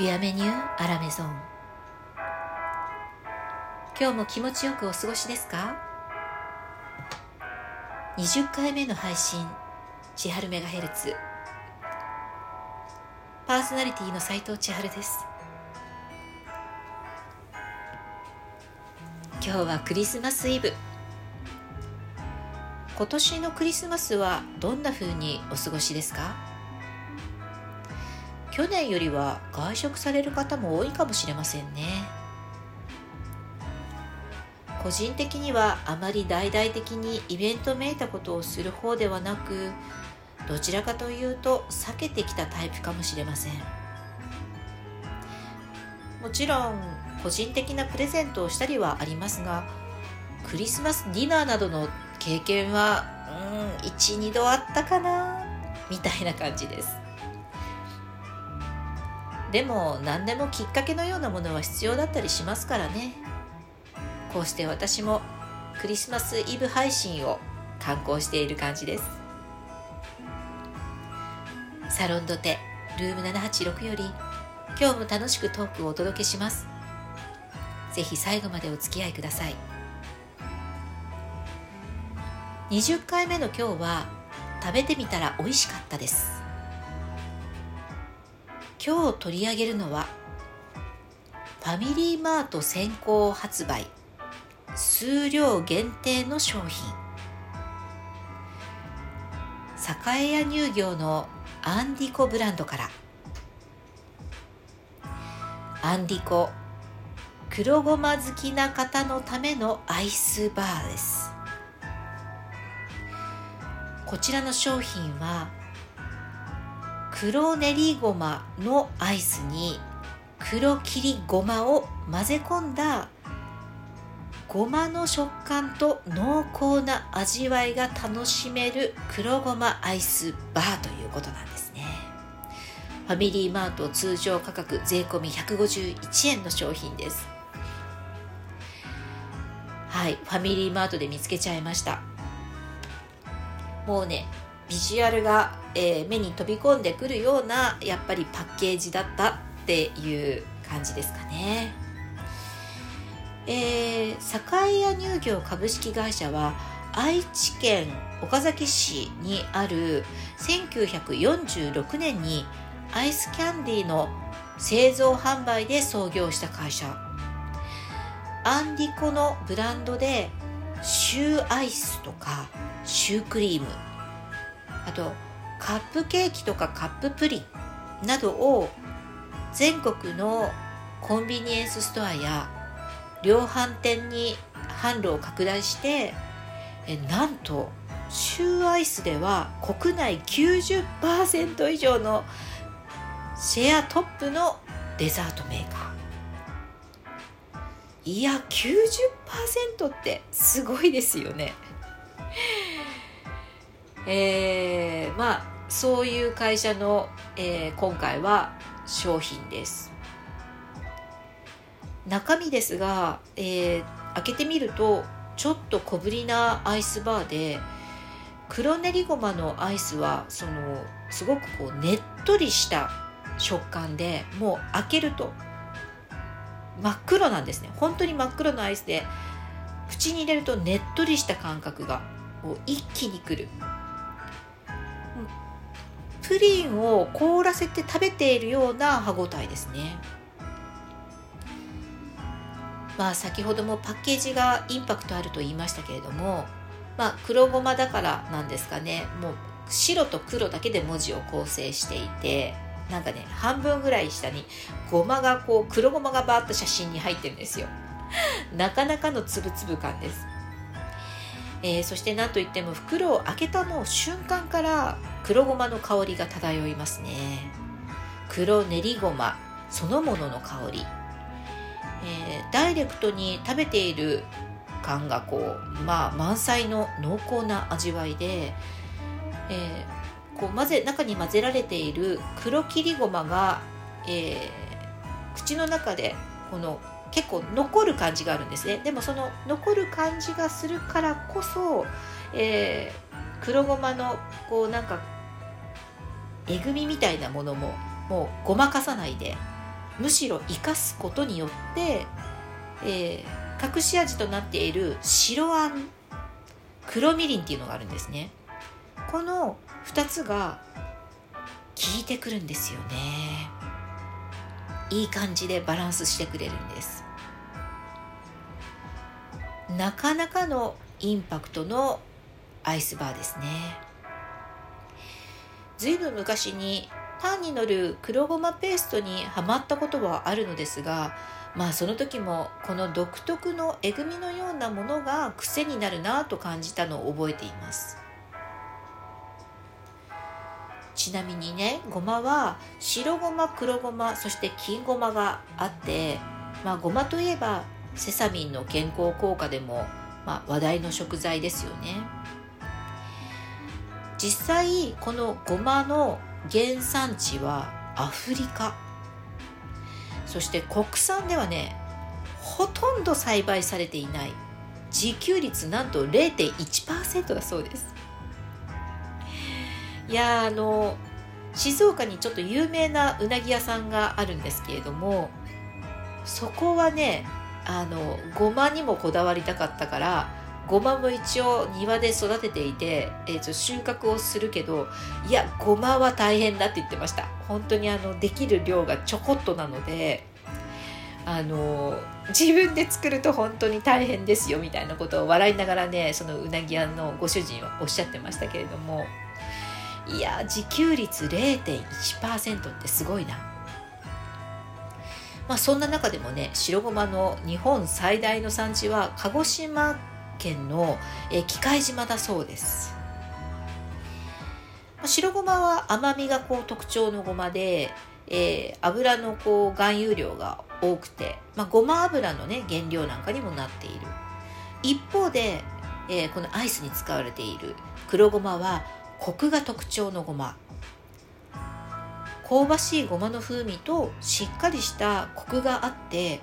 ビアメニューアラメゾン今日も気持ちよくお過ごしですか？20回目の配信千春メガヘルツ。パーソナリティの斉藤千春です。今日はクリスマスイブ。今年のクリスマスはどんな風にお過ごしですか？去年よりは外食される方も多いかもしれませんね。個人的にはあまり大々的にイベントめいたことをする方ではなくどちらかというと避けてきたタイプかもしれません。もちろん個人的なプレゼントをしたりはありますがクリスマスディナーなどの経験はうん12度あったかなみたいな感じです。でも何でもきっかけのようなものは必要だったりしますからね。こうして私もクリスマスイブ配信を観光している感じです。サロンドテルーム786より今日も楽しくトークをお届けします。ぜひ最後までお付き合いください。20回目の今日は食べてみたら美味しかったです。今日取り上げるのはファミリーマート先行発売数量限定の商品。栄屋乳業のアンディコブランドからアンディコ黒ごま好きな方のためのアイスバーです。こちらの商品は黒練りごまのアイスに黒切りごまを混ぜ込んだごまの食感と濃厚な味わいが楽しめる黒ごまアイスバーということなんですね。ファミリーマート通常価格税込151円の商品です。はいファミリーマートで見つけちゃいました。もうねビジュアルが、えー、目に飛び込んでくるようなやっぱりパッケージだったっていう感じですかね。えー、栄屋乳業株式会社は愛知県岡崎市にある1946年にアイスキャンディーの製造販売で創業した会社アンディコのブランドでシューアイスとかシュークリームあとカップケーキとかカッププリンなどを全国のコンビニエンスストアや量販店に販路を拡大してえなんとシューアイスでは国内90%以上のシェアトップのデザートメーカー。いや90%ってすごいですよね。えー、まあそういう会社の、えー、今回は商品です。中身ですが、えー、開けてみるとちょっと小ぶりなアイスバーで黒練りごまのアイスはそのすごくこうねっとりした食感でもう開けると真っ黒なんですね。本当に真っ黒のアイスで口に入れるとねっとりした感覚がもう一気にくる。プリンを凍らせて食べているような歯ごたえですね。まあ先ほどもパッケージがインパクトあると言いましたけれどもまあ黒ごまだからなんですかね。もう白と黒だけで文字を構成していてなんかね半分ぐらい下にごまがこう黒ごまがバーッと写真に入ってるんですよ。なかなかのつぶつぶ感です。えー、そして何といっても袋を開けたの瞬間から黒ごまの香りが漂いますね。黒練りごまそのものの香り、えー、ダイレクトに食べている感がこうまあ満載の濃厚な味わいで、えー、こう混ぜ中に混ぜられている黒切りごまが、えー、口の中でこの結構残る感じがあるんですね。でもその残る感じがするからこそ、えー、黒ごまのこうなんかえぐみみたいなものももうごまかさないでむしろ生かすことによって、えー、隠し味となっている白あん黒みりんっていうのがあるんですね。この2つが効いてくるんですよね。いい感じでバランスしてくれるんです。なかなかのインパクトのアイスバーですね。ずいぶん昔にパンに乗る黒ごまペーストにはまったことはあるのですがまあその時もこの独特のえぐみのようなものが癖になるなと感じたのを覚えています。ちなみにねごまは白ごま黒ごまそして金ごまがあってまあごまといえばセサミンの健康効果でも、まあ、話題の食材ですよね。実際このごまの原産地はアフリカ。そして国産ではねほとんど栽培されていない。自給率なんと0.1%だそうです。いやあの静岡にちょっと有名なうなぎ屋さんがあるんですけれどもそこはねあのごまにもこだわりたかったからごまも一応庭で育てていて、えー、と収穫をするけどいやごまは大変だって言ってました。本当にあのできる量がちょこっとなのであの自分で作ると本当に大変ですよみたいなことを笑いながらねそのうなぎ屋のご主人はおっしゃってましたけれども。いや自給率0.1%ってすごいな。まあ、そんな中でもね白ごまの日本最大の産地は鹿児島県の喜界島だそうです。白ごまは甘みがこう特徴のごまで、えー、油のこう含有量が多くて、まあ、ごま油のね原料なんかにもなっている一方で、えー、このアイスに使われている黒ごまはコクが特徴のごま。香ばしいごまの風味としっかりしたコクがあって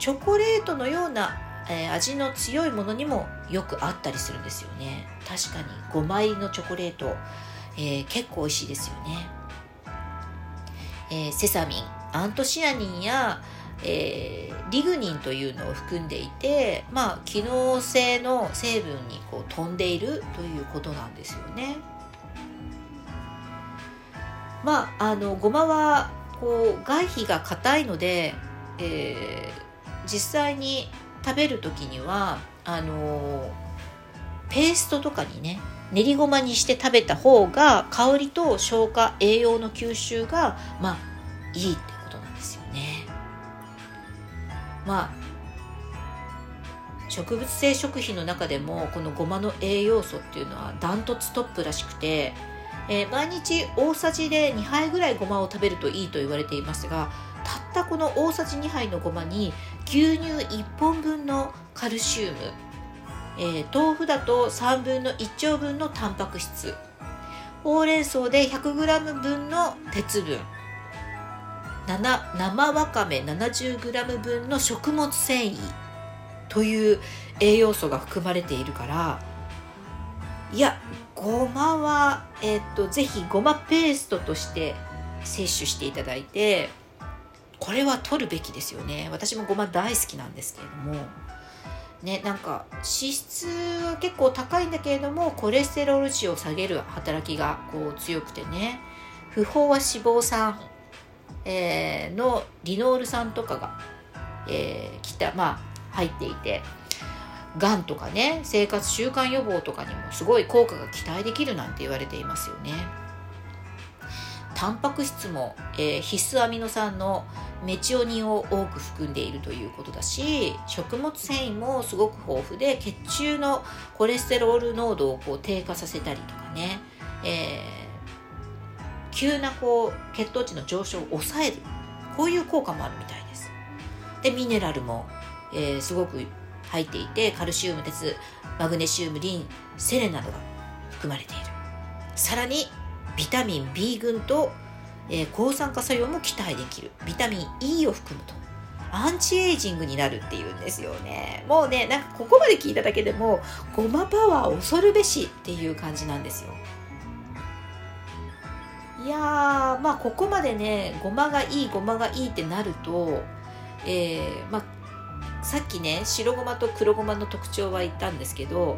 チョコレートのような、えー、味の強いものにもよくあったりするんですよね。確かに5枚のチョコレート、えー、結構美味しいですよね、えー、セサミン。アントシアニンや、えー、リグニンというのを含んでいてまあ機能性の成分にこう飛んでいるということなんですよね。まああのごまはこう外皮が硬いので、えー、実際に食べる時にはあのペーストとかにね練りごまにして食べた方が香りと消化栄養の吸収がまあいいってことなんですよね。まあ植物性食品の中でもこのごまの栄養素っていうのはダントツトップらしくてえー、毎日大さじで2杯ぐらいごまを食べるといいと言われていますがたったこの大さじ2杯のごまに牛乳1本分のカルシウム、えー、豆腐だと3分の1丁分のタンパク質ほうれん草で 100g 分の鉄分生わかめ 70g 分の食物繊維という栄養素が含まれているからいやごまは、えっと、ぜひごまペーストとして摂取していただいてこれは取るべきですよね。私もごま大好きなんですけれども。ねなんか脂質は結構高いんだけれどもコレステロール値を下げる働きがこう強くてね。不飽和脂肪酸、えー、のリノール酸とかが、えー、きたまあ入っていて。がんとかね生活習慣予防とかにもすごい効果が期待できるなんて言われていますよね。タンパク質も、えー、必須アミノ酸のメチオニンを多く含んでいるということだし食物繊維もすごく豊富で血中のコレステロール濃度をこう低下させたりとかね、えー、急なこう血糖値の上昇を抑える。こういう効果もあるみたいです。でミネラルも、えー、すごく入っていてカルシウム鉄マグネシウムリンセレンなどが含まれている。さらにビタミン B 群と、えー、抗酸化作用も期待できる。ビタミン E を含むと。アンチエイジングになるっていうんですよね。もうねなんかここまで聞いただけでもごまパワー恐るべしっていう感じなんですよ。いやまあここまでねごまがいいごまがいいってなると、えー、まあ、さっきね白ごまと黒ごまの特徴は言ったんですけど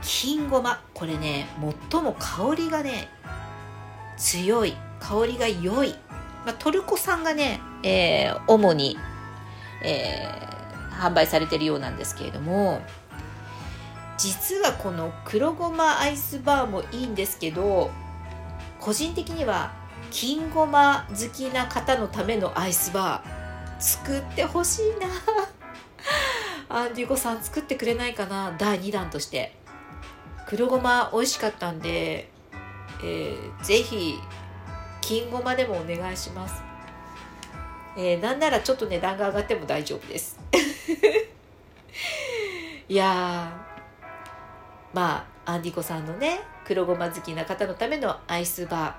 金ごまこれね最も香りがね強い香りが良い、まあ、トルコ産がね、えー、主に、えー、販売されてるようなんですけれども実はこの黒ごまアイスバーもいいんですけど個人的には金ごま好きな方のためのアイスバー作ってほしいな。アンディゴさん作ってくれないかな？第2弾として。黒ごま美味しかったんで、えー、ぜひ金ごまでもお願いします、えー、なんならちょっと値段が上がっても大丈夫です。いやまあアンディコさんのね黒ごま好きな方のためのアイスバー、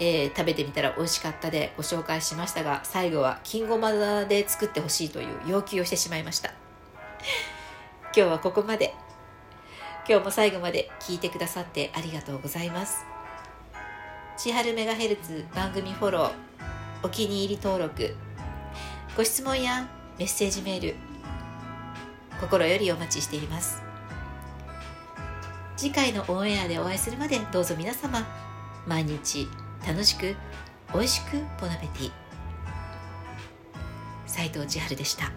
えー、食べてみたら美味しかったでご紹介しましたが最後は金ごまで作ってほしいという要求をしてしまいました。今日はここまで。今日も最後まで聞いてくださってありがとうございます。千春メガヘルツ番組フォローお気に入り登録。ご質問やメッセージメール心よりお待ちしています。次回のオンエアでお会いするまでどうぞ皆様毎日楽しく美味しくボナペティ斉藤千春でした。